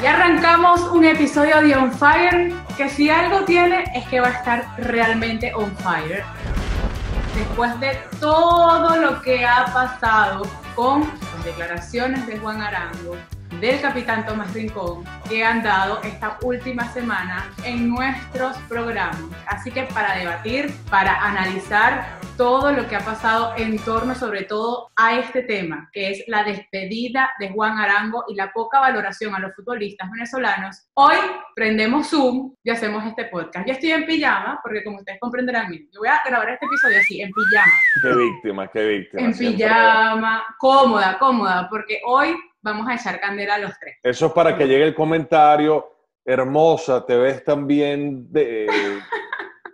Y arrancamos un episodio de On Fire que si algo tiene es que va a estar realmente on fire. Después de todo lo que ha pasado con las declaraciones de Juan Arango, del capitán Tomás Rincón que han dado esta última semana en nuestros programas. Así que para debatir, para analizar todo lo que ha pasado en torno sobre todo a este tema, que es la despedida de Juan Arango y la poca valoración a los futbolistas venezolanos, hoy prendemos Zoom y hacemos este podcast. Yo estoy en pijama, porque como ustedes comprenderán, yo voy a grabar este episodio así, en pijama. Qué víctima, qué víctima. En pijama, cómoda, cómoda, porque hoy vamos a echar candela a los tres. Eso es para que llegue el comentario, hermosa, te ves también de,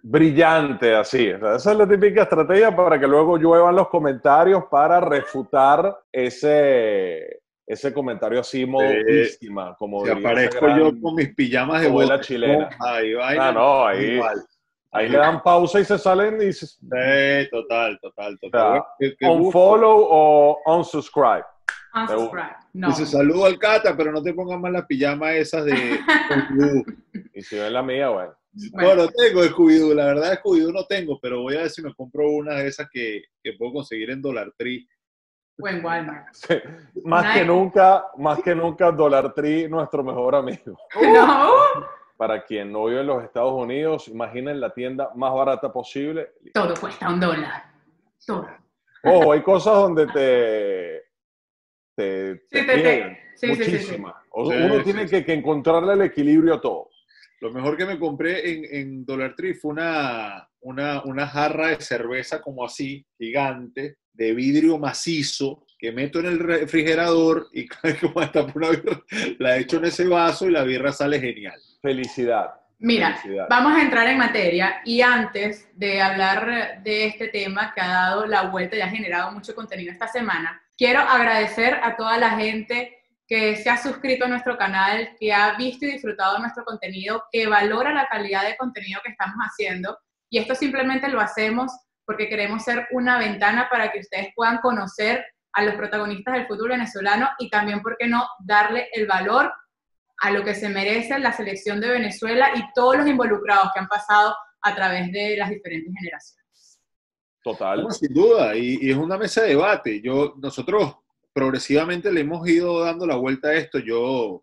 brillante así. esa es la típica estrategia para que luego lluevan los comentarios para refutar ese, ese comentario así modo víctima. Como si aparezco yo con mis pijamas de vuela chilena. Ahí va. Ah, no, ahí, ahí le dan pausa y se salen y dices... Sí, total, total, total. un follow o unsubscribe. No. Dice, saludo al Cata, pero no te pongas más las pijamas esas de Y si ves la mía, bueno. bueno. No, tengo de scooby La verdad, Scooby-Doo no tengo, pero voy a ver si me compro una de esas que, que puedo conseguir en Dollar Tree. O en Walmart. Más que nunca, más que nunca, Dollar Tree, nuestro mejor amigo. No. Para quien no vive en los Estados Unidos, imaginen la tienda más barata posible. Todo cuesta un dólar. Todo. Ojo, hay cosas donde te te, sí, muchísima. uno tiene que, encontrarle el equilibrio a todo. Lo mejor que me compré en, en Dollar Tree fue una, una, una, jarra de cerveza como así, gigante, de vidrio macizo, que meto en el refrigerador y como hasta una birra, la echo en ese vaso y la birra sale genial. Felicidad. Mira, vamos a entrar en materia y antes de hablar de este tema que ha dado la vuelta y ha generado mucho contenido esta semana, quiero agradecer a toda la gente que se ha suscrito a nuestro canal, que ha visto y disfrutado nuestro contenido, que valora la calidad de contenido que estamos haciendo. Y esto simplemente lo hacemos porque queremos ser una ventana para que ustedes puedan conocer a los protagonistas del fútbol venezolano y también, ¿por qué no?, darle el valor a lo que se merece la selección de Venezuela y todos los involucrados que han pasado a través de las diferentes generaciones. Total. sin duda, y, es una mesa de debate. Yo, nosotros progresivamente le hemos ido dando la vuelta a esto. Yo,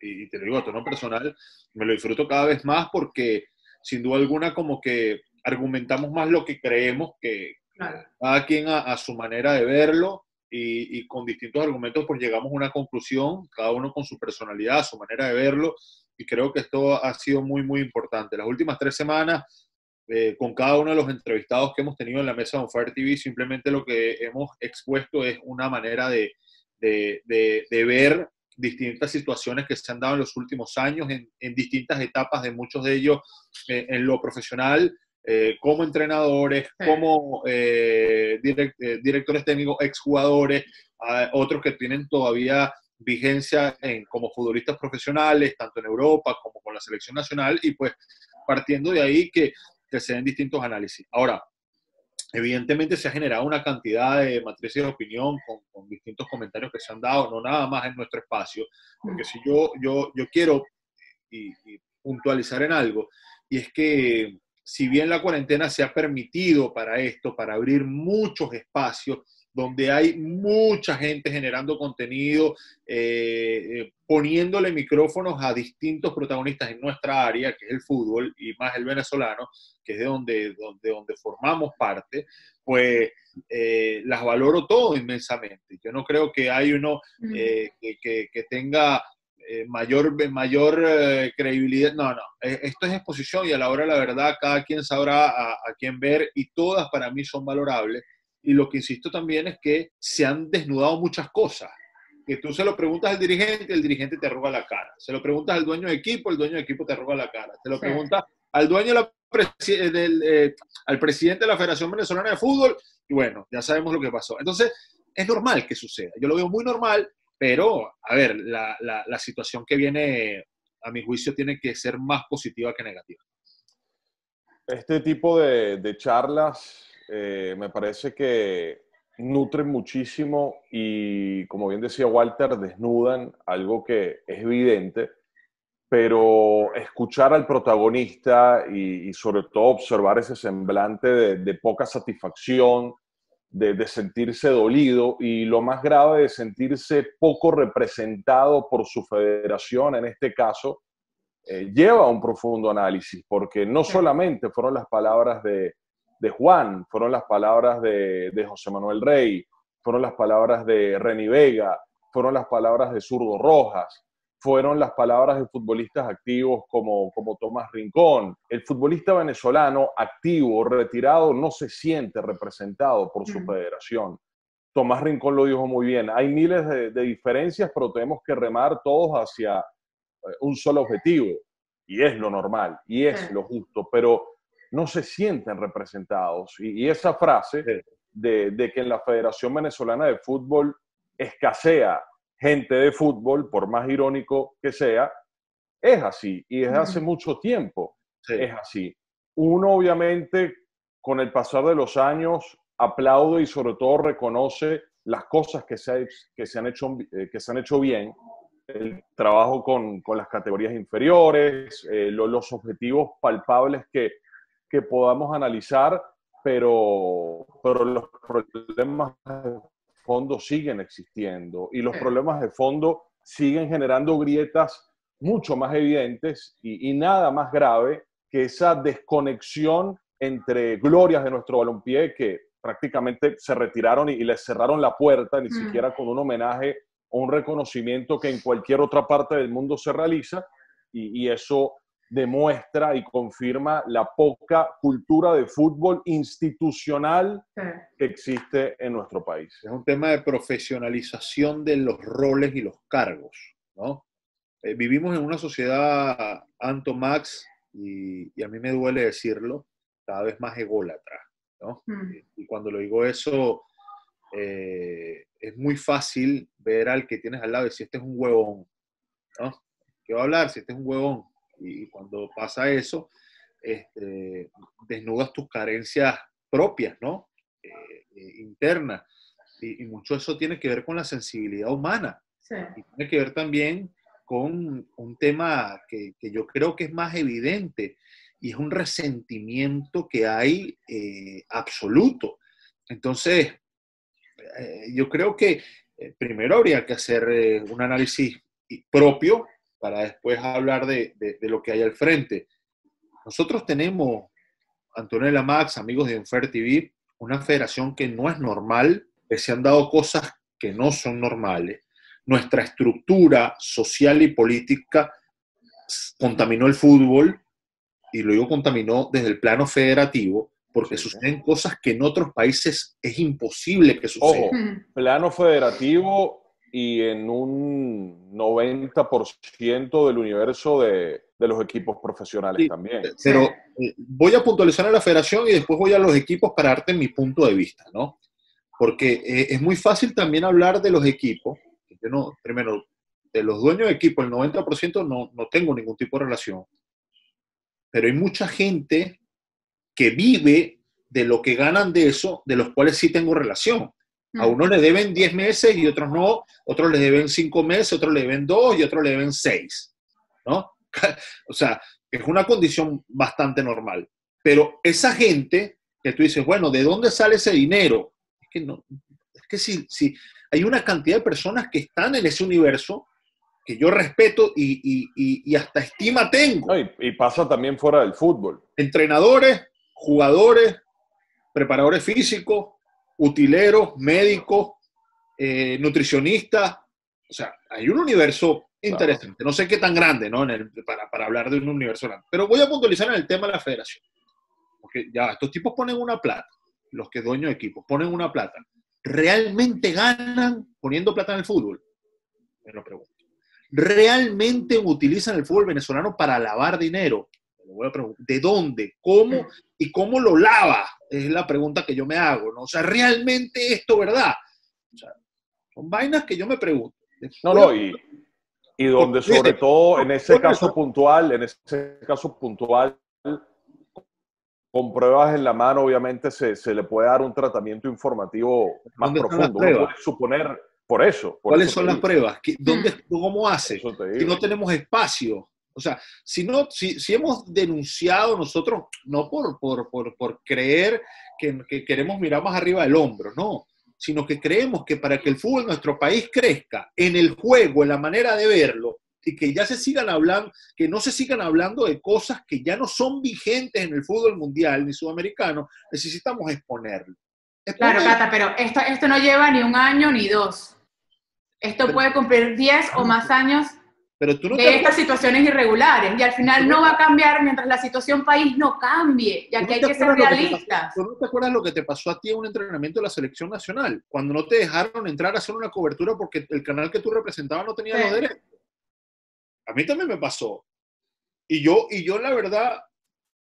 y, te lo digo a tono personal, me lo disfruto cada vez más porque sin duda alguna como que argumentamos más lo que creemos que cada quien a su manera de verlo y, con distintos argumentos pues llegamos a una conclusión, cada uno con su personalidad, su manera de verlo, y creo que esto ha sido muy, muy importante. Las últimas tres semanas, eh, con cada uno de los entrevistados que hemos tenido en la mesa de Fire TV, simplemente lo que hemos expuesto es una manera de, de, de, ver distintas situaciones que se han dado en los últimos años, en, en distintas etapas de muchos de ellos eh, en lo profesional, eh, como entrenadores, como eh, eh, directores técnicos, exjugadores, otros que tienen todavía vigencia en, como futbolistas profesionales, tanto en Europa como con la selección nacional, y pues partiendo de ahí que, que se den distintos análisis. Ahora, evidentemente se ha generado una cantidad de matrices de opinión con, distintos comentarios que se han dado, no nada más en nuestro espacio, porque si yo, yo, yo quiero y puntualizar en algo, y es que si bien la cuarentena se ha permitido para esto, para abrir muchos espacios donde hay mucha gente generando contenido, eh, eh, poniéndole micrófonos a distintos protagonistas en nuestra área, que es el fútbol y más el venezolano, que es de donde, donde, donde formamos parte, pues eh, las valoro todo inmensamente. Yo no creo que hay uno que, que tenga mayor, mayor credibilidad. No, no, eh, esto es exposición y a la hora de la verdad cada quien sabrá a, quién ver y todas para mí son valorables. Y lo que insisto también es que se han desnudado muchas cosas. Que tú se lo preguntas al dirigente, el dirigente te arruga la cara. Se lo preguntas al dueño de equipo, el dueño de equipo te arruga la cara. Se lo preguntas al dueño la del, al presidente de la Federación Venezolana de Fútbol y bueno, ya sabemos lo que pasó. Entonces, es normal que suceda. Yo lo veo muy normal pero, a ver, la, la, situación que viene, a mi juicio, tiene que ser más positiva que negativa. Este tipo de, de charlas eh, me parece que nutren muchísimo y, como bien decía Walter, desnudan algo que es evidente, pero escuchar al protagonista y, sobre todo observar ese semblante de, poca satisfacción, de, sentirse dolido y lo más grave de sentirse poco representado por su federación, en este caso, eh, lleva a un profundo análisis, porque no solamente fueron las palabras de, de Juan, fueron las palabras de, José Manuel Rey, fueron las palabras de Reni Vega, fueron las palabras de Zurdo Rojas, fueron las palabras de futbolistas activos como, como Tomás Rincón. El futbolista venezolano activo, retirado, no se siente representado por su federación. Tomás Rincón lo dijo muy bien. Hay miles de, diferencias, pero tenemos que remar todos hacia eh, un solo objetivo. Y es lo normal, y es lo justo. Pero no se sienten representados. Y, esa frase de, que en la Federación Venezolana de Fútbol escasea gente de fútbol, por más irónico que sea, es así. Y desde hace mucho tiempo es así. Uno obviamente con el pasar de los años aplaude y sobre todo reconoce las cosas que se, que se, han, hecho, eh, que se han hecho bien, el trabajo con, las categorías inferiores, eh, los objetivos palpables que, que podamos analizar, pero, pero los problemas de fondo siguen existiendo y los problemas de fondo siguen generando grietas mucho más evidentes y, nada más grave que esa desconexión entre glorias de nuestro balompié que prácticamente se retiraron y, les cerraron la puerta, ni siquiera con un homenaje o un reconocimiento que en cualquier otra parte del mundo se realiza, y, y eso demuestra y confirma la poca cultura de fútbol institucional que existe en nuestro país. Es un tema de profesionalización de los roles y los cargos, ¿no? Eh, vivimos en una sociedad, Anto Max, y, a mí me duele decirlo, cada vez más ególatra, ¿no? Mm. Y, cuando lo digo eso, eh, es muy fácil ver al que tienes al lado y si este es un huevón, ¿no? ¿Qué va a hablar si este es un huevón? Y cuando pasa eso, este, desnudas tus carencias propias, ¿no? Eh, eh, internas. Y, mucho eso tiene que ver con la sensibilidad humana. Y tiene que ver también con un tema que, yo creo que es más evidente y es un resentimiento que hay eh, absoluto. Entonces, yo creo que primero habría que hacer un análisis propio para después hablar de, lo que hay al frente. Nosotros tenemos, Antonella Max, amigos de Enfer TV, una federación que no es normal, que se han dado cosas que no son normales. Nuestra estructura social y política contaminó el fútbol, y luego contaminó desde el plano federativo, porque suceden cosas que en otros países es imposible que sucedan. plano federativo y en un 90% del universo de, de, los equipos profesionales también. Pero eh, voy a puntualizar a la federación y después voy a los equipos para darte mi punto de vista, ¿no? Porque eh, es muy fácil también hablar de los equipos. Yo no, primero, de los dueños de equipo, el 90% no, no tengo ningún tipo de relación. Pero hay mucha gente que vive de lo que ganan de eso, de los cuales sí tengo relación. A uno le deben 10 meses y otros no, otros le deben 5 meses, otros le deben 2 y otros le deben 6. ¿No? o sea, es una condición bastante normal. Pero esa gente que tú dices, bueno, ¿de dónde sale ese dinero? Es que, no, es que si, si hay una cantidad de personas que están en ese universo que yo respeto y, y, hasta estima tengo. y, pasa también fuera del fútbol. Entrenadores, jugadores, preparadores físicos, utileros, médicos, eh, nutricionistas. O sea, hay un universo interesante. No sé qué tan grande, ¿no? para, para, hablar de un universo grande. Pero voy a puntualizar en el tema de la federación. Porque ya, estos tipos ponen una plata. Los que dueños de equipos ponen una plata. ¿Realmente ganan poniendo plata en el fútbol? Me lo pregunto. ¿Realmente utilizan el fútbol venezolano para lavar dinero? ¿De dónde? ¿Cómo? ¿Y cómo lo lava? Es la pregunta que yo me hago, ¿no? O sea, ¿realmente esto verdad? O sea, son vainas que yo me pregunto. No, no, y, y donde sobre todo en ese caso puntual, en ese caso puntual, con pruebas en la mano, obviamente se, se le puede dar un tratamiento informativo más profundo. Uno puede suponer por eso. ¿Cuáles son las pruebas? ¿Dónde, ¿Cómo hace? Si no tenemos espacio. O sea, si, no, si, si hemos denunciado nosotros, no por, por, por, por creer que, que, queremos mirar más arriba del hombro, no, sino que creemos que para que el fútbol en nuestro país crezca en el juego, en la manera de verlo, y que ya se sigan hablando, que no se sigan hablando de cosas que ya no son vigentes en el fútbol mundial ni sudamericano, necesitamos exponerlo. Claro, Cata, pero esto, esto no lleva ni un año ni dos. Esto puede cumplir 10 o más años pero tú no de estas situaciones irregulares y al final no va a cambiar mientras la situación país no cambie, ya que hay que ser realistas. ¿Tú no te acuerdas lo que te pasó a ti en un entrenamiento de la selección nacional? Cuando no te dejaron entrar a hacer una cobertura porque el canal que tú representabas no tenía los derechos. A mí también me pasó. Y yo, y yo la verdad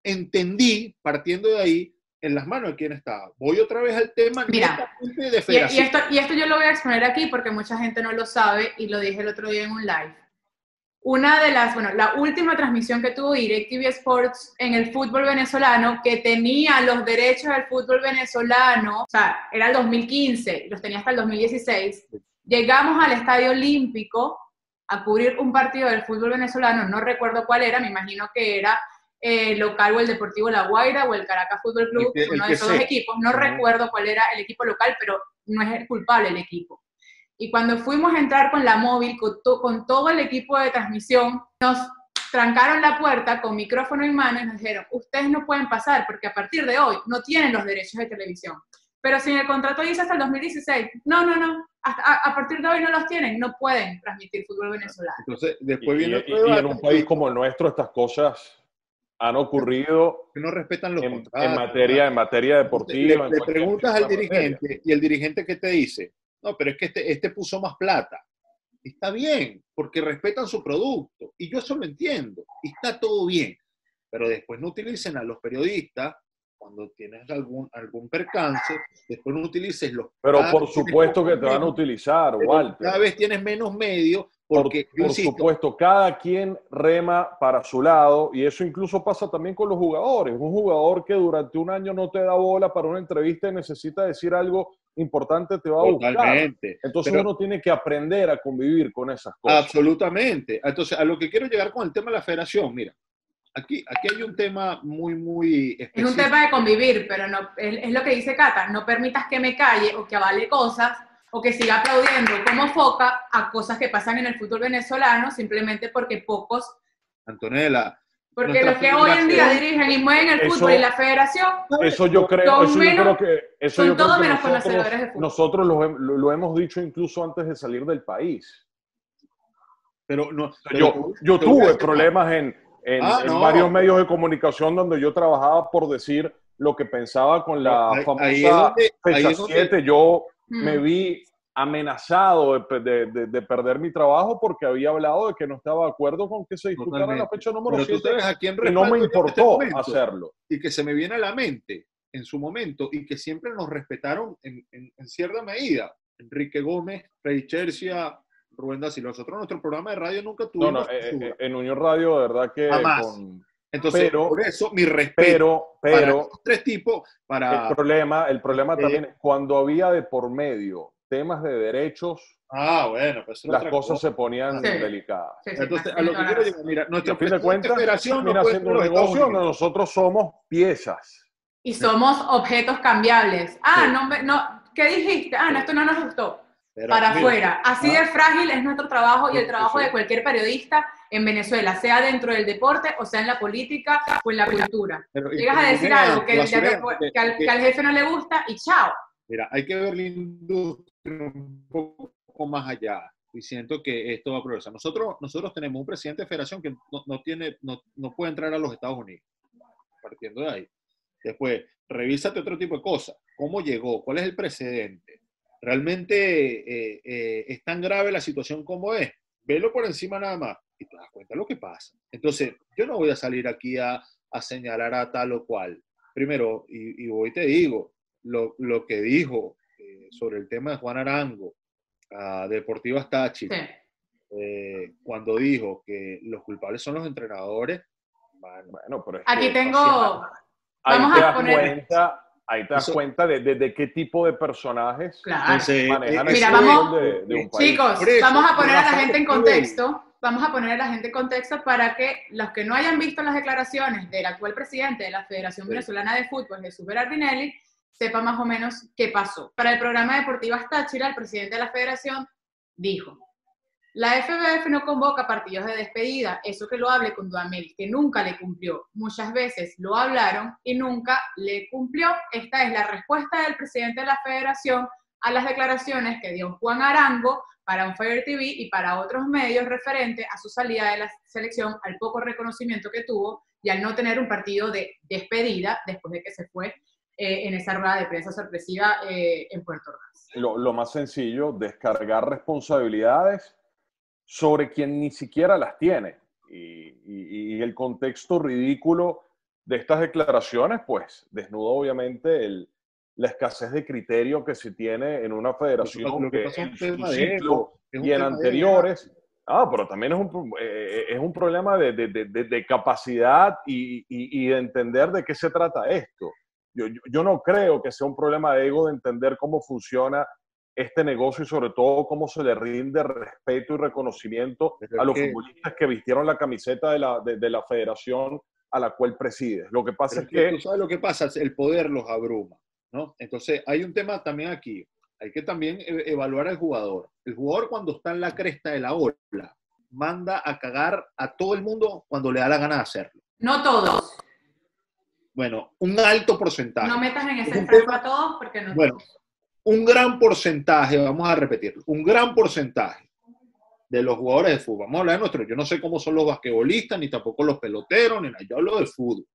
entendí, partiendo de ahí, en las manos de quién estaba. Voy otra vez al tema Mira, de federación. Y, esto, y esto yo lo voy a exponer aquí porque mucha gente no lo sabe y lo dije el otro día en un live. Una de las, bueno, la última transmisión que tuvo DirecTV Sports en el fútbol venezolano, que tenía los derechos del fútbol venezolano, o sea, era el 2015, los tenía hasta el 2016, llegamos al Estadio Olímpico a cubrir un partido del fútbol venezolano, no recuerdo cuál era, me imagino que era el eh, local o el Deportivo La Guaira o el Caracas Fútbol Club, uno de esos dos equipos, no recuerdo cuál era el equipo local, pero no es el culpable el equipo. Y cuando fuimos a entrar con la móvil, con, con todo el equipo de transmisión, nos trancaron la puerta con micrófono en mano y nos dijeron, ustedes no pueden pasar porque a partir de hoy no tienen los derechos de televisión. Pero si en el contrato dice hasta el 2016, no, no, no, a, partir de hoy no los tienen, no pueden transmitir fútbol venezolano. Entonces, después viene y, en un país como el nuestro estas cosas han ocurrido que no respetan los en, en materia en materia deportiva. Le, preguntas al dirigente y el dirigente que te dice, no, pero es que este, este puso más plata. Está bien, porque respetan su producto. Y yo eso lo entiendo. Y está todo bien. Pero después no utilicen a los periodistas cuando tienes algún, algún percance, después no utilices los... Pero por supuesto que te van a utilizar, Walter. Cada vez tienes menos medios porque... Por, supuesto, cada quien rema para su lado y eso incluso pasa también con los jugadores. Un jugador que durante un año no te da bola para una entrevista y necesita decir algo importante te va a Totalmente. buscar. Entonces uno tiene que aprender a convivir con esas cosas. Absolutamente. Entonces, a lo que quiero llegar con el tema de la federación, mira, Aquí, aquí hay un tema muy, muy específico. Es un tema de convivir, pero no, es, lo que dice Cata, no permitas que me calle o que avale cosas o que siga aplaudiendo como foca a cosas que pasan en el fútbol venezolano simplemente porque pocos... Antonella, porque los que hoy en día dirigen y mueven el fútbol y la federación. Eso yo creo, eso menos, yo creo que. Eso son yo todos creo menos conocedores de fútbol. Nosotros lo, lo, hemos dicho incluso antes de salir del país. Pero no. Pero yo, yo tuve problemas en, en, ah, varios medios de comunicación donde yo trabajaba por decir lo que pensaba con la famosa fecha 7. Yo me mm. vi amenazado de, de, de, perder mi trabajo porque había hablado de que no estaba de acuerdo con que se disputara la fecha número 7 y no me este importó hacerlo. Y que se me viene a la mente en su momento y que siempre nos respetaron en, en, cierta medida. Enrique Gómez, Freddy Chercia, Rubén Silva. Nosotros nuestro programa de radio nunca tuvimos... No, no, eh, eh, en Unión Radio de verdad que... Entonces, por eso mi respeto pero, pero, para tres tipos, para... El problema, el problema también es cuando había de por medio temas de derechos, ah, bueno, pues las cosas se ponían delicadas. Entonces, a lo que quiero decir, mira, nuestra fin de cuentas, mira, haciendo un negocio, nosotros somos piezas. Y somos objetos cambiables. Ah, no, no, ¿qué dijiste? Ah, no, esto no nos gustó. para afuera. Así de frágil es nuestro trabajo y el trabajo de cualquier periodista en Venezuela, sea dentro del deporte o sea en la política o en la cultura. Llegas a decir algo que, que, al, que, al, jefe no le gusta y chao. Mira, hay que ver la industria un poco más allá y siento que esto va a progresar. Nosotros, nosotros tenemos un presidente de federación que no, tiene, no, no, puede entrar a los Estados Unidos, partiendo de ahí. Después, revísate otro tipo de cosas. ¿Cómo llegó? ¿Cuál es el precedente? ¿Realmente eh, eh, es tan grave la situación como es? Velo por encima nada más y te das cuenta de lo que pasa. Entonces, yo no voy a salir aquí a, a señalar a tal o cual. Primero, y, y hoy te digo, lo, lo que dijo sobre el tema de Juan Arango, a Deportivas Tachi, eh, cuando dijo que los culpables son los entrenadores. Bueno, pero Aquí tengo, ahí Vamos te a das poner- cuenta, ahí te das Eso- cuenta de, de- de qué tipo de personajes Claro. Entonces, manejan eh, el Mira, vamos- de, de un país. Chicos, Por eso, vamos a poner a la gente en contexto. Vamos a poner a la gente en contexto para que los que no hayan visto las declaraciones del actual presidente de la Federación Sí. Venezolana de Fútbol, Jesús Berardinelli, sepan más o menos qué pasó. Para el programa Deportivas Táchira, el presidente de la federación dijo, la FBF no convoca partidos de despedida, eso que lo hable con Duamel, que nunca le cumplió. Muchas veces lo hablaron y nunca le cumplió. Esta es la respuesta del presidente de la federación a las declaraciones que dio Juan Arango para un Fire TV y para otros medios referente a su salida de la selección, al poco reconocimiento que tuvo y al no tener un partido de despedida después de que se fue eh, en esa rueda de prensa sorpresiva eh, en Puerto Ordaz. Lo, lo más sencillo, descargar responsabilidades sobre quien ni siquiera las tiene. Y, y- y el contexto ridículo de estas declaraciones, pues, desnuda obviamente el- la escasez de criterio que se tiene en una federación Lo que que en su ciclo y en anteriores. Ah, pero también es un, pro- eh, es un problema de, de- de- de- de capacidad y, y- y de entender de qué se trata esto. Yo, yo- yo no creo que sea un problema de ego de entender cómo funciona este negocio y sobre todo cómo se le rinde respeto y reconocimiento Pero a los que- futbolistas que vistieron la camiseta de la, de, de la federación a la cual presides. Lo que pasa es que que tú sabes lo que pasa, el poder los abruma, ¿no? Entonces, hay un tema también aquí. Hay que también e- evaluar al jugador. El jugador cuando está en la cresta de la ola, manda a cagar a todo el mundo cuando le da la gana de hacerlo. No todos, Bueno, un alto porcentaje. no metas en Es ese tema- a todos porque no Bueno, un gran porcentaje, vamos a repetirlo, un gran porcentaje de los jugadores de fútbol, vamos a hablar de nuestros, yo no sé cómo son los basquetbolistas, ni tampoco los peloteros, ni nada, yo hablo de fútbol.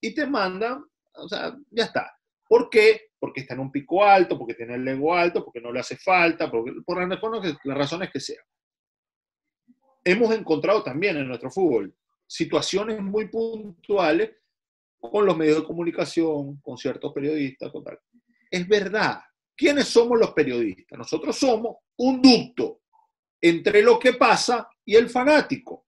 Y te mandan, o sea, ya está. ¿Por qué? Porque está en un pico alto, porque tiene el ego alto, porque no le hace falta, porque, por las razones que- las razones que sean. Hemos encontrado también en nuestro fútbol situaciones muy puntuales con los medios de comunicación, con ciertos periodistas, con tal. Es verdad. ¿Quiénes somos los periodistas? Nosotros somos un ducto entre lo que pasa y el fanático.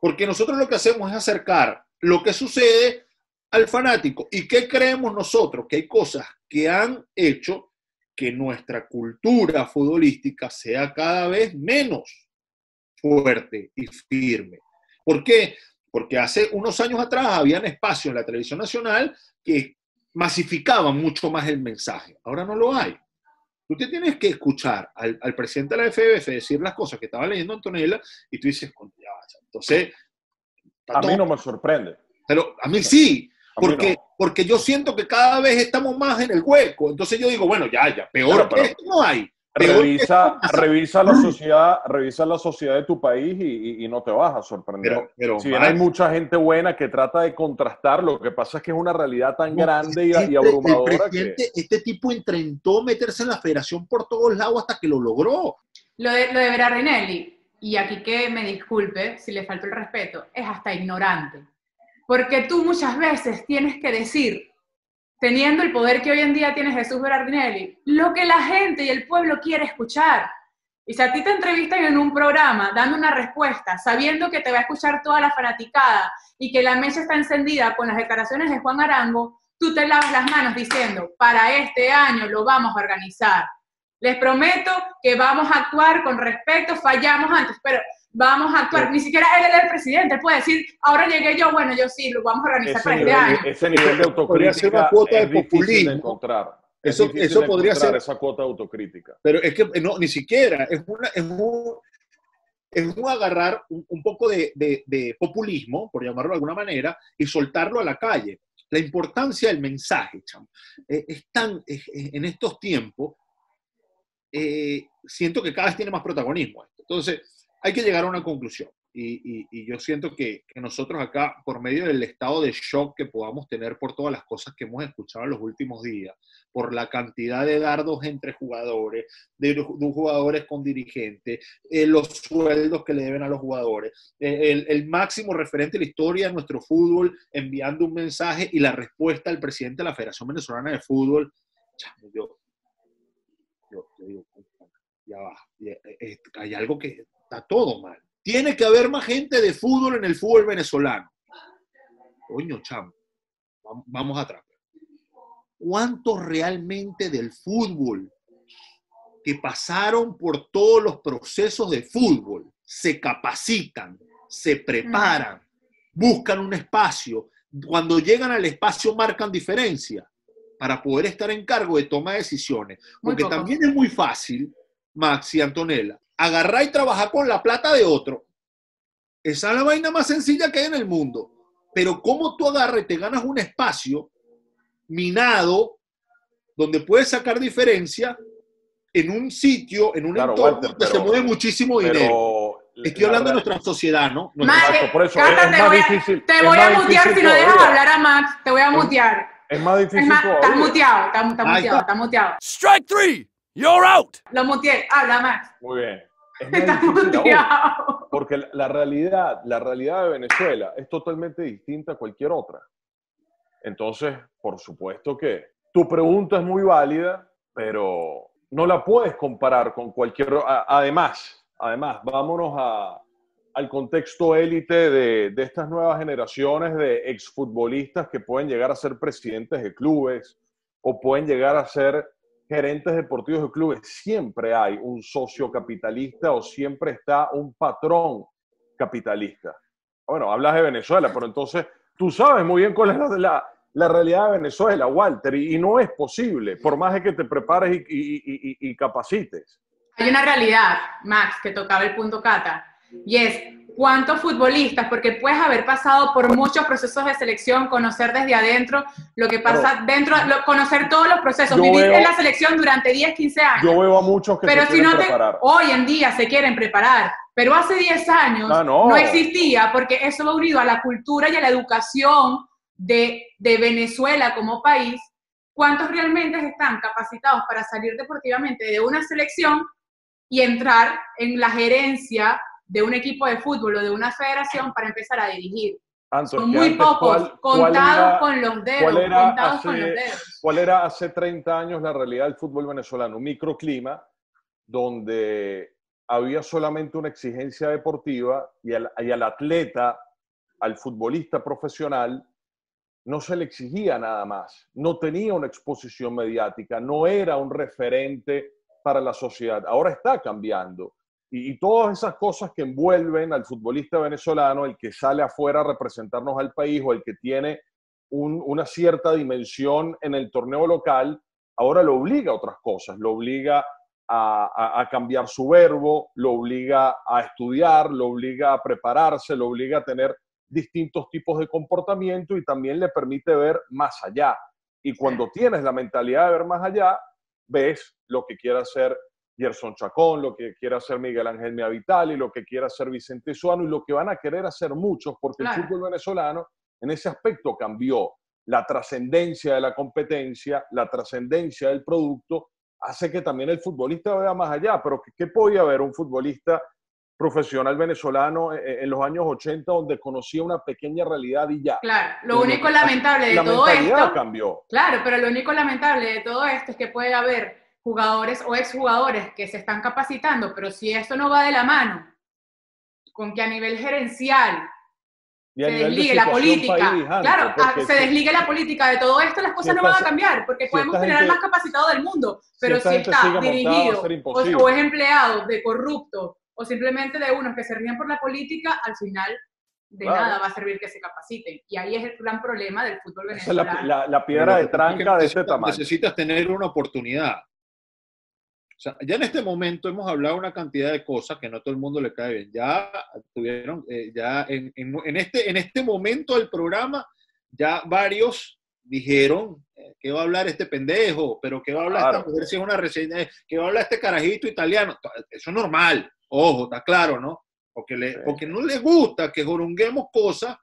Porque nosotros lo que hacemos es acercar lo que sucede al fanático. ¿Y qué creemos nosotros? Que hay cosas que han hecho que nuestra cultura futbolística sea cada vez menos fuerte y firme. ¿Por qué? Porque hace unos años atrás habían espacios en la televisión nacional que masificaban mucho más el mensaje. Ahora no lo hay. Tú te tienes que escuchar al, al presidente de la FBF decir las cosas que estaba leyendo Antonella y tú dices, "Coño, ya va, ya". entonces, a mí no me sorprende. pero a mí sí, mí porque, no. porque yo siento que cada vez estamos más en el hueco. Entonces yo digo, bueno, ya, ya, peor que pero- esto no hay. Revisa, revisa, la sociedad, revisa la sociedad de tu país y, y- y no te vas a sorprender. Pero, pero si bien hay mucha gente buena que trata de contrastar, lo que pasa es que es una realidad tan grande y, este- y abrumadora el que... Este tipo intentó meterse en la federación por todos lados hasta que lo logró. Lo de, lo de Berardinelli, y aquí que me disculpe si le faltó el respeto, es hasta ignorante. Porque tú muchas veces tienes que decir, teniendo el poder que hoy en día tiene Jesús Berardinelli, lo que la gente y el pueblo quiere escuchar. Y si a ti te entrevistan en un programa dando una respuesta, sabiendo que te va a escuchar toda la fanaticada y que la mesa está encendida con las declaraciones de Juan Arango, tú te lavas las manos diciendo, para este año lo vamos a organizar. Les prometo que vamos a actuar con respeto, fallamos antes, pero vamos a actuar. Ni siquiera él es el presidente, él puede decir, ahora llegué yo, bueno, yo sí, lo vamos a organizar Ese para este nivel, año. ese nivel de Podría ser una autocrítica cuota de es difícil populismo. de encontrar. Es Eso- eso de podría ser- esa cuota de autocrítica. Pero es que no, ni siquiera, es, una, es, un, es un agarrar un, un poco de, de- de populismo, por llamarlo de alguna manera, y soltarlo a la calle. La importancia del mensaje, chamo, eh, es tan, es- en estos tiempos, eh, siento que cada vez tiene más protagonismo. Entonces, hay que llegar a una conclusión. Y, yo siento que, nosotros acá, por medio del estado de shock que podamos tener por todas las cosas que hemos escuchado en los últimos días, por la cantidad de dardos entre jugadores, de, jugadores con dirigentes, eh, los sueldos que le deben a los jugadores, eh, el, máximo referente de la historia de nuestro fútbol enviando un mensaje y la respuesta del presidente de la Federación Venezolana de Fútbol. Yo, yo, digo, ya va, eh, hay algo que está todo mal. Tiene que haber más gente de fútbol en el fútbol venezolano. Coño, chamo. vamos atrás. ¿Cuántos realmente del fútbol que pasaron por todos los procesos de fútbol se capacitan, se preparan, buscan un espacio, cuando llegan al espacio marcan diferencia para poder estar en cargo de toma de decisiones? Porque también es muy fácil, Max y Antonella, agarrar y trabajar con la plata de otro. Esa es la vaina más sencilla que hay en el mundo. Pero cómo tú agarras y te ganas un espacio minado donde puedes sacar diferencia en un sitio, en un entorno donde se mueve muchísimo dinero. Estoy hablando de nuestra sociedad, ¿no? por eso es, te más voy difícil. Te voy a mutear si no dejas hablar a Max. Te voy a mutear. Es más difícil. Es más, estás muteado, estás, muteado, estás muteado. Strike three, you're out. Lo muteé. Habla, Max. Muy bien. Estás muteado. Porque la realidad, la realidad de Venezuela es totalmente distinta a cualquier otra. Entonces, por supuesto que tu pregunta es muy válida, pero no la puedes comparar con cualquier... Además, además, vámonos al contexto élite de, de, estas nuevas generaciones de exfutbolistas que pueden llegar a ser presidentes de clubes o pueden llegar a ser gerentes deportivos de clubes. Siempre hay un socio capitalista o siempre está un patrón capitalista. Bueno, hablas de Venezuela, pero entonces tú sabes muy bien cuál es la, realidad de Venezuela, Walter, y, no es posible, por más de que te prepares y, capacites. Hay una realidad, Max, que tocaba el punto Cata, y es cuántos futbolistas, porque puedes haber pasado por muchos procesos de selección, conocer desde adentro lo que pasa dentro, conocer todos los procesos, vivir en la selección durante 10, 15 años. Yo veo a muchos que pero se quieren no preparar. Hoy en día se quieren preparar, pero hace 10 años ah, no existía, porque eso va unido a la cultura y a la educación de, Venezuela como país, ¿cuántos realmente están capacitados para salir deportivamente de una selección y entrar en la gerencia de un equipo de fútbol o de una federación para empezar a dirigir? Son muy pocos, contados con los dedos, contados con los dedos. ¿Cuál era hace 30 años la realidad del fútbol venezolano? Un microclima donde había solamente una exigencia deportiva y y al atleta, al futbolista profesional, no se le exigía nada más, no tenía una exposición mediática, no era un referente para la sociedad. Ahora está cambiando. Y, todas esas cosas que envuelven al futbolista venezolano, el que sale afuera a representarnos al país o el que tiene una cierta dimensión en el torneo local, ahora lo obliga a otras cosas, lo obliga a, cambiar su verbo, lo obliga a estudiar, lo obliga a prepararse, lo obliga a tener distintos tipos de comportamiento y también le permite ver más allá. Y cuando tienes la mentalidad de ver más allá, ves lo que quiere hacer Gerson Chacón, lo que quiere hacer Miguel Ángel Miavitali, lo que quiere hacer Vicente Suano y lo que van a querer hacer muchos, porque el fútbol venezolano en ese aspecto cambió. La trascendencia de la competencia, la trascendencia del producto, hace que también el futbolista vea más allá. Pero ¿qué, qué podía ver un futbolista profesional venezolano eh, eh, en los años 80 donde conocía una pequeña realidad y ya. Claro, lo único lamentable de todo esto... cambió. Claro, pero lo único lamentable de todo esto es que puede haber jugadores o exjugadores que se están capacitando, pero si esto no va de la mano con que a nivel gerencial se desligue la política, claro, se desligue la política de todo esto, las cosas no van a cambiar, porque podemos tener al más capacitado del mundo, pero si, está dirigido o, es empleado de corrupto o simplemente de unos que se ríen por la política, al final de nada va a servir que se capaciten. Y ahí es el gran problema del fútbol venezolano. Esa es la, la, piedra de tranca de ese tamaño. Necesitas tener una oportunidad. O sea, ya en este momento hemos hablado una cantidad de cosas que no a todo el mundo le cae bien. Ya tuvieron, eh, ya en, en, este, en este momento del programa, ya varios dijeron eh, que va a hablar este pendejo, pero que va a hablar esta mujer si es una reseña, que va a hablar este carajito italiano. Eso es normal. Ojo, está claro, ¿no? Porque, le, porque no le gusta que jorunguemos cosas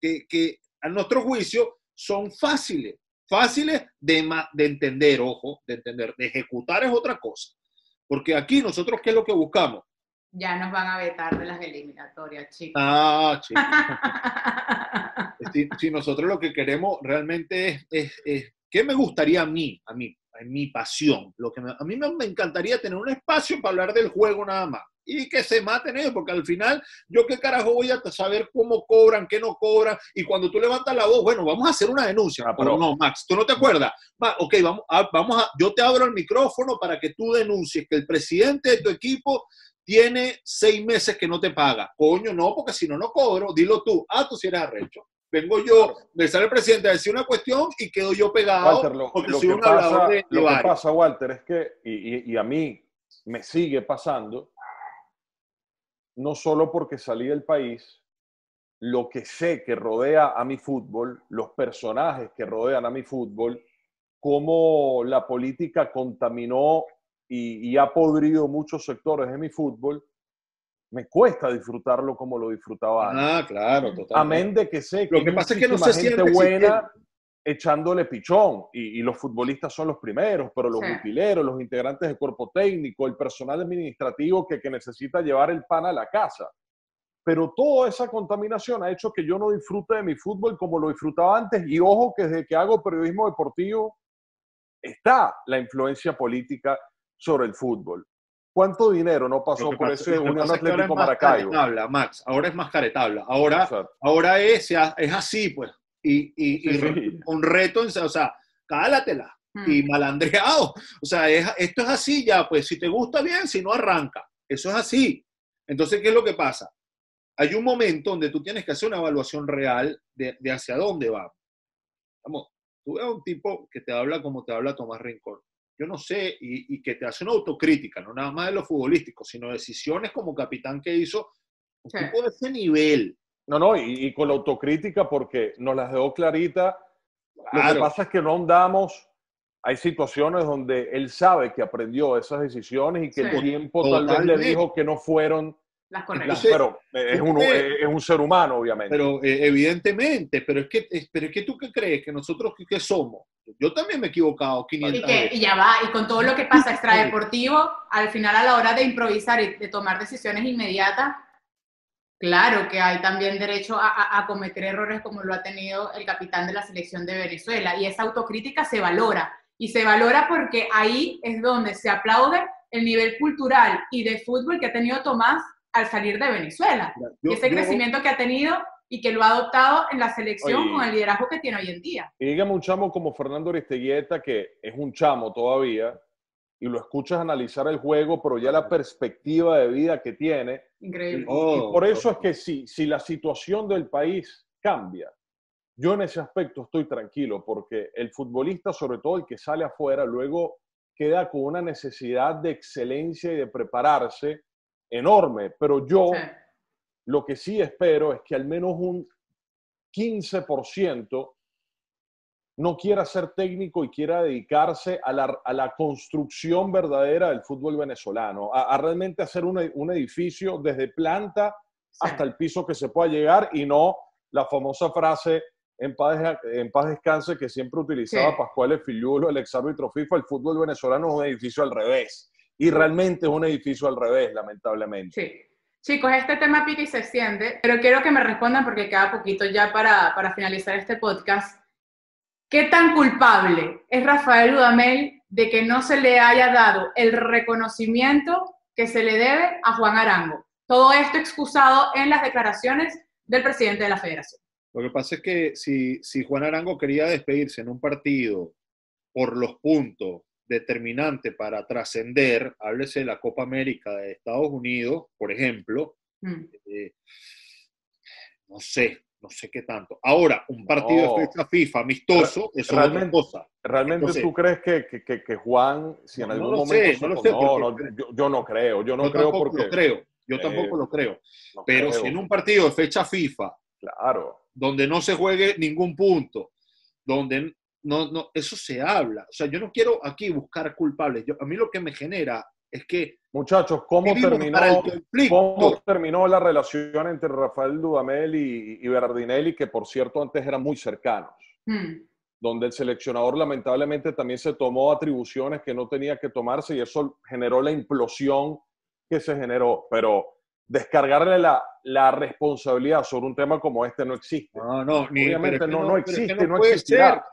que, que, a nuestro juicio son fáciles, fáciles de, de entender, ojo, de entender, de ejecutar es otra cosa. Porque aquí nosotros, ¿qué es lo que buscamos? Ya nos van a vetar de las eliminatorias, chicos. Ah, chicos. si, nosotros lo que queremos realmente es, es, es, ¿qué me gustaría a mí? A mí, en mi pasión. Lo que a mí me, encantaría tener un espacio para hablar del juego nada más. Y que se maten ellos, porque al final, yo qué carajo voy a saber cómo cobran, qué no cobran. Y cuando tú levantas la voz, bueno, vamos a hacer una denuncia. Ah, pero no, Max, ¿tú no te acuerdas? ok, vamos a, vamos a, yo te abro el micrófono para que tú denuncies que el presidente de tu equipo tiene seis meses que no te paga. Coño, no, porque si no, no cobro. Dilo tú. Ah, tú si eres arrecho. Vengo yo, me sale el presidente a decir una cuestión y quedo yo pegado Walter, lo, porque soy un pasa, de Lo que pasa, Walter, es que, y, y, a mí me sigue pasando, no solo porque salí del país, lo que sé que rodea a mi fútbol, los personajes que rodean a mi fútbol, cómo la política contaminó y, y ha podrido muchos sectores de mi fútbol, me cuesta disfrutarlo como lo disfrutaba antes. Ah, claro, totalmente. Amén de que sé que, lo que pasa es que no se gente buena echándole pichón y, los futbolistas son los primeros, pero los utileros, los integrantes del cuerpo técnico, el personal administrativo que, que necesita llevar el pan a la casa. Pero toda esa contaminación ha hecho que yo no disfrute de mi fútbol como lo disfrutaba antes y ojo que desde que hago periodismo deportivo está la influencia política sobre el fútbol. ¿Cuánto dinero no pasó por ese Unión Atlético Maracaibo? Tabla, Max, ahora es más caretabla. Ahora, ahora es, es así, pues. Y, y, un reto, o sea, cálatela. Hmm. Y malandreado. O sea, esto es así ya, pues si te gusta bien, si no arranca. Eso es así. Entonces, ¿qué es lo que pasa? Hay un momento donde tú tienes que hacer una evaluación real de, de hacia dónde va. Vamos, tú ves a un tipo que te habla como te habla Tomás Rincón yo no sé, y, que te hace una autocrítica, no nada más de lo futbolístico, sino decisiones como capitán que hizo un tipo de ese nivel. No, no, y, con la autocrítica porque nos las dejó clarita. Lo que pasa es que no andamos, hay situaciones donde él sabe que aprendió esas decisiones y que el tiempo tal vez le dijo que no fueron las correctas. pero es un, es un, ser humano, obviamente. Pero eh, evidentemente, pero es, que, pero es que tú qué crees, que nosotros qué somos. Yo también me he equivocado 500 y, que, y ya va, y con todo lo que pasa extradeportivo, al final a la hora de improvisar y de tomar decisiones inmediatas, claro que hay también derecho a, a cometer errores como lo ha tenido el capitán de la selección de Venezuela. Y esa autocrítica se valora. Y se valora porque ahí es donde se aplaude el nivel cultural y de fútbol que ha tenido Tomás al salir de Venezuela. y ese crecimiento que ha tenido y que lo ha adoptado en la selección con el liderazgo que tiene hoy en día. Y dígame un chamo como Fernando Aristeguieta, que es un chamo todavía, y lo escuchas analizar el juego, pero ya la perspectiva de vida que tiene. Increíble. Y, oh, por eso es que si, si la situación del país cambia, yo en ese aspecto estoy tranquilo, porque el futbolista, sobre todo el que sale afuera, luego queda con una necesidad de excelencia y de prepararse enorme, pero yo lo que sí espero es que al menos un 15% no quiera ser técnico y quiera dedicarse a la, construcción verdadera del fútbol venezolano, a, realmente hacer un, edificio desde planta hasta el piso que se pueda llegar y no la famosa frase en paz, en paz descanse que siempre utilizaba Pascual Filiulo, el exárbitro FIFA, el fútbol venezolano es un edificio al revés. Y realmente es un edificio al revés, lamentablemente. Sí. Chicos, este tema pica y se extiende, pero quiero que me respondan porque queda poquito ya para, para finalizar este podcast. ¿Qué tan culpable es Rafael Dudamel de que no se le haya dado el reconocimiento que se le debe a Juan Arango? Todo esto excusado en las declaraciones del presidente de la federación. Lo que pasa es que si, si Juan Arango quería despedirse en un partido por los puntos determinante para trascender, háblese de la Copa América de Estados Unidos, por ejemplo, mm. eh, no sé, no sé qué tanto. Ahora, un partido de fecha FIFA amistoso, eso realmente, es otra cosa. ¿Realmente tú crees que, que, que, Juan, si en algún momento... no, sé, no, yo, no creo, yo no creo porque... Lo creo, yo tampoco lo creo. Pero si en un partido de fecha FIFA, claro. donde no se juegue ningún punto, donde no, no, eso se habla. O sea, yo no quiero aquí buscar culpables. Yo, a mí lo que me genera es que... Muchachos, ¿cómo terminó, ¿cómo terminó la relación entre Rafael Dudamel y, y Bernardinelli, que por cierto antes eran muy cercanos? Hmm. Donde el seleccionador lamentablemente también se tomó atribuciones que no tenía que tomarse y eso generó la implosión que se generó. Pero descargarle la, la responsabilidad sobre un tema como este no existe. No, no, Obviamente no, no, existe, no, no existirá.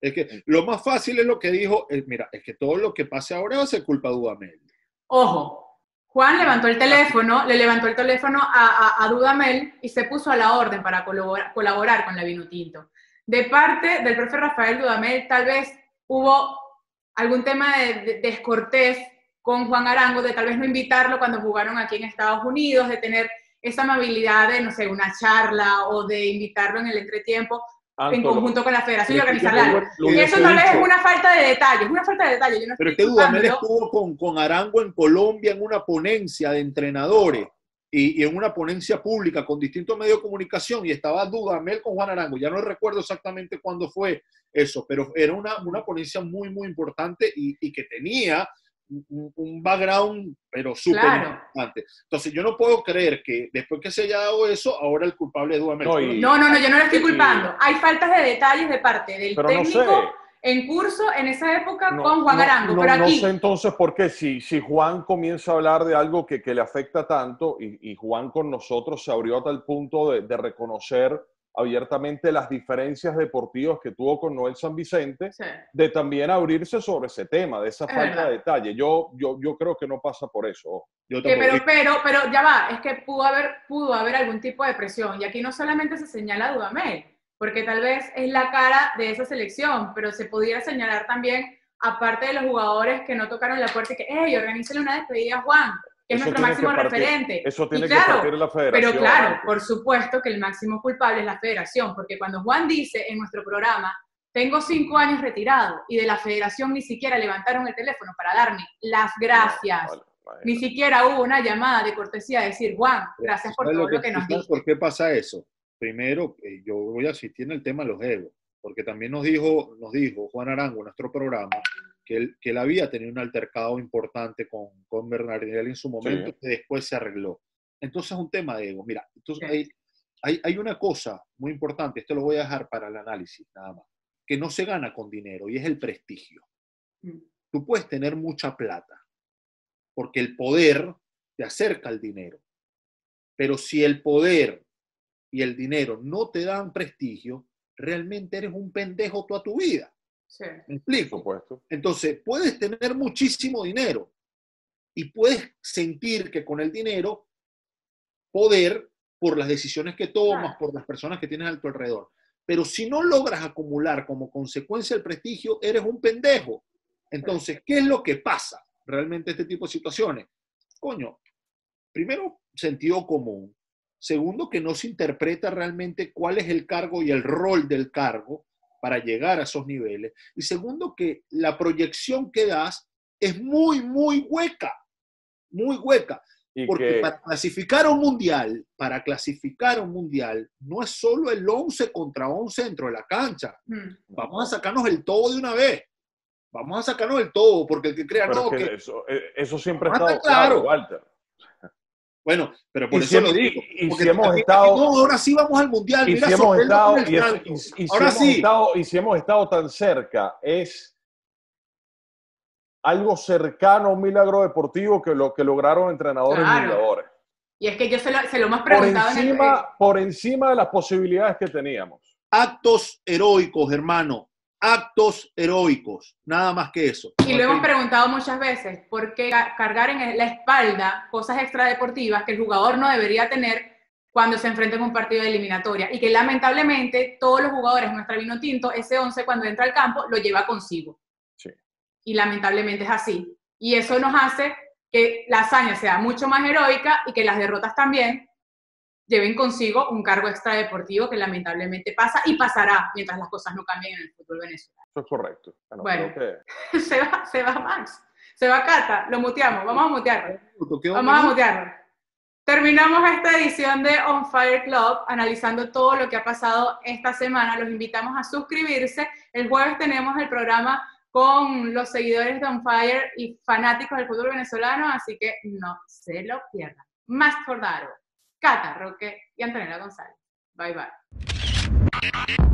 Es que lo más fácil es lo que dijo, es, mira, es que todo lo que pase ahora va a ser culpa de Dudamel. Ojo, Juan levantó el teléfono, le levantó el teléfono a, a, Dudamel y se puso a la orden para colaborar, colaborar con la Vinotinto. De parte del profe Rafael Dudamel, tal vez hubo algún tema de, descortés con Juan Arango, de tal vez no invitarlo cuando jugaron aquí en Estados Unidos, de tener esa amabilidad de, no sé, una charla o de invitarlo en el entretiempo en conjunto con la federación y organizarla. Y eso vez es una falta de detalle, es una falta de detalle. Yo no Pero es que Dudamel estuvo con, con Arango en Colombia en una ponencia de entrenadores y, en una ponencia pública con distintos medios de comunicación y estaba Dudamel con Juan Arango. Ya no recuerdo exactamente cuándo fue eso, pero era una, una ponencia muy, muy importante y, y que tenía un, background, pero súper importante. Entonces, yo no puedo creer que después que se haya dado eso, ahora el culpable es Dudamel. No, no, no, yo no le estoy culpando. Hay faltas de detalles de parte del técnico en curso en esa época con Juan Arango. pero aquí... no sé entonces por qué, si, si Juan comienza a hablar de algo que, que le afecta tanto y, y, Juan con nosotros se abrió a tal punto de, de reconocer abiertamente las diferencias deportivas que tuvo con Noel San Vicente, de también abrirse sobre ese tema, de esa falta de detalle. Yo, yo, yo creo que no pasa por eso. Yo pero, pero, pero ya va, es que pudo haber, pudo haber algún tipo de presión. Y aquí no solamente se señala a Dudamel, porque tal vez es la cara de esa selección, pero se pudiera señalar también, aparte de los jugadores que no tocaron la puerta, que, hey, organícenle una despedida a Juan, que es nuestro máximo referente. Eso tiene que partir la federación. Pero claro, por supuesto que el máximo culpable es la federación, porque cuando Juan dice en nuestro programa, tengo cinco años retirado y de la federación ni siquiera levantaron el teléfono para darme las gracias. Ni siquiera hubo una llamada de cortesía de decir, Juan, gracias por todo lo que, nos dijiste. ¿Por qué pasa eso? Primero, eh, yo voy a asistir en el tema de los egos, porque también nos dijo, nos dijo Juan Arango en nuestro programa que él, que él había tenido un altercado importante con, con Bernardinelli en su momento, que después se arregló. Entonces es un tema de ego. Mira, entonces hay, hay, hay, una cosa muy importante, esto lo voy a dejar para el análisis nada más, que no se gana con dinero y es el prestigio. Mm. Tú puedes tener mucha plata, porque el poder te acerca al dinero. Pero si el poder y el dinero no te dan prestigio, realmente eres un pendejo toda tu vida. ¿Me explico? Puesto. Entonces, puedes tener muchísimo dinero y puedes sentir que con el dinero poder por las decisiones que tomas, por las personas que tienes a tu alrededor. Pero si no logras acumular como consecuencia el prestigio, eres un pendejo. Entonces, ¿qué es lo que pasa realmente en este tipo de situaciones? Coño, primero, sentido común. Segundo, que no se interpreta realmente cuál es el cargo y el rol del cargo para llegar a esos niveles. Y segundo, que la proyección que das es muy, muy hueca, muy hueca. Porque para clasificar a un mundial, para clasificar a un mundial, no es solo el 11 contra 11 dentro de la cancha. Mm. Vamos a sacarnos el todo de una vez. Vamos a sacarnos el todo, porque el que crea no. que, eso, eh, eso, siempre ha estado claro, Walter. Bueno, pero por eso lo digo. Y, si hemos estado. No, ahora sí vamos al mundial. Y si hemos estado. Y, ahora sí. Estado, y si hemos estado tan cerca, es algo cercano a un milagro deportivo que lo que lograron entrenadores y jugadores. Y es que yo se lo, se lo hemos preguntado por encima, por encima de las posibilidades que teníamos. Actos heroicos, hermano actos heroicos, nada más que eso. Y lo hemos preguntado muchas veces, ¿por qué cargar en la espalda cosas extradeportivas que el jugador no debería tener cuando se enfrenta en un partido de eliminatoria? Y que lamentablemente todos los jugadores nuestra vino tinto, ese 11 cuando entra al campo, lo lleva consigo. Sí. Y lamentablemente es así. Y eso nos hace que la hazaña sea mucho más heroica y que las derrotas también lleven consigo un cargo extradeportivo que lamentablemente pasa y pasará mientras las cosas no cambien en el fútbol venezolano. Eso es correcto. Bueno, se, va, se va Max, se va Cata, lo muteamos, vamos a mutearlo. Vamos a mutearlo. Terminamos esta edición de On Fire Club analizando todo lo que ha pasado esta semana. Los invitamos a suscribirse. El jueves tenemos el programa con los seguidores de On Fire y fanáticos del fútbol venezolano, así que no se lo pierdan. Más Fordaro. Cata Roque y Antonella González. Bye bye.